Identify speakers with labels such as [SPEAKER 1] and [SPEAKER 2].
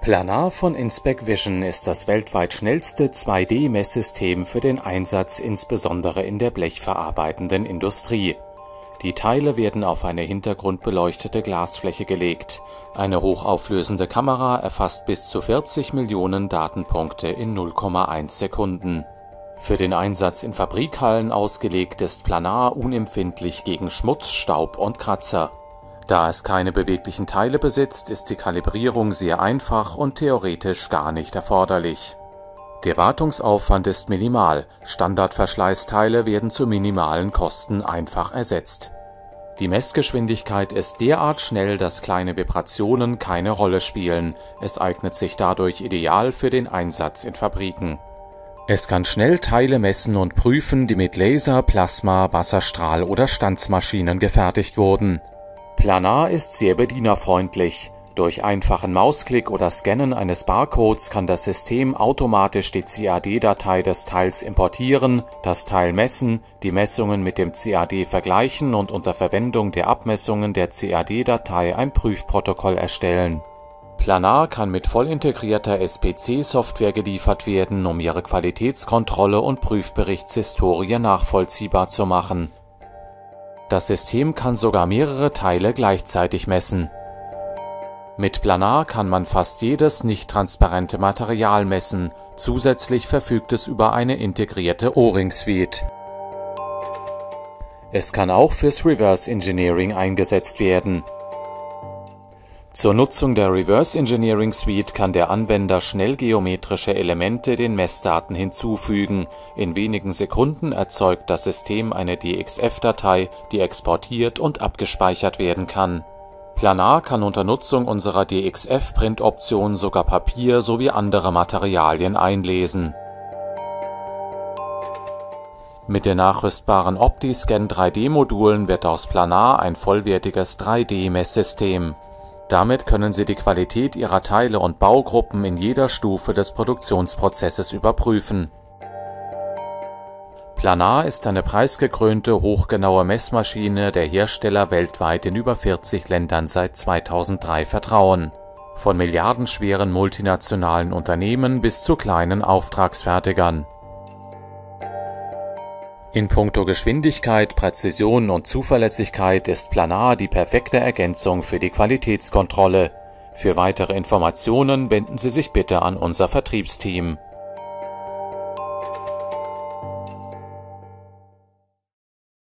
[SPEAKER 1] Planar von InspecVision ist das weltweit schnellste 2D-Messsystem für den Einsatz insbesondere in der blechverarbeitenden Industrie. Die Teile werden auf eine hintergrundbeleuchtete Glasfläche gelegt. Eine hochauflösende Kamera erfasst bis zu 40 Millionen Datenpunkte in 0,1 Sekunden. Für den Einsatz in Fabrikhallen ausgelegt ist Planar unempfindlich gegen Schmutz, Staub und Kratzer. Da es keine beweglichen Teile besitzt, ist die Kalibrierung sehr einfach und theoretisch gar nicht erforderlich. Der Wartungsaufwand ist minimal, Standardverschleißteile werden zu minimalen Kosten einfach ersetzt. Die Messgeschwindigkeit ist derart schnell, dass kleine Vibrationen keine Rolle spielen, es eignet sich dadurch ideal für den Einsatz in Fabriken. Es kann schnell Teile messen und prüfen, die mit Laser, Plasma, Wasserstrahl oder Stanzmaschinen gefertigt wurden Planar ist sehr bedienerfreundlich. Durch einfachen Mausklick oder Scannen eines Barcodes kann das System automatisch die CAD-Datei des Teils importieren, das Teil messen, die Messungen mit dem CAD vergleichen und unter Verwendung der Abmessungen der CAD-Datei ein Prüfprotokoll erstellen. Planar kann mit voll integrierter SPC-Software geliefert werden, um ihre Qualitätskontrolle und Prüfberichtshistorie nachvollziehbar zu machen das System kann sogar mehrere Teile gleichzeitig messen. Mit Planar kann man fast jedes nicht-transparente Material messen, zusätzlich verfügt es über eine integrierte O-Ring-Suite. Es kann auch fürs Reverse Engineering eingesetzt werden zur Nutzung der Reverse Engineering Suite kann der Anwender schnell geometrische Elemente den Messdaten hinzufügen, in wenigen Sekunden erzeugt das System eine DXF-Datei, die exportiert und abgespeichert werden kann. Planar kann unter Nutzung unserer DXF-Print-Option sogar Papier sowie andere Materialien einlesen. Mit den nachrüstbaren OptiScan 3D-Modulen wird aus Planar ein vollwertiges 3D-Messsystem damit können Sie die Qualität Ihrer Teile und Baugruppen in jeder Stufe des Produktionsprozesses überprüfen. Planar ist eine preisgekrönte hochgenaue Messmaschine, der Hersteller weltweit in über 40 Ländern seit 2003 vertrauen. Von milliardenschweren multinationalen Unternehmen bis zu kleinen Auftragsfertigern in puncto Geschwindigkeit, Präzision und Zuverlässigkeit ist Planar die perfekte Ergänzung für die Qualitätskontrolle. Für weitere Informationen wenden Sie sich bitte an unser Vertriebsteam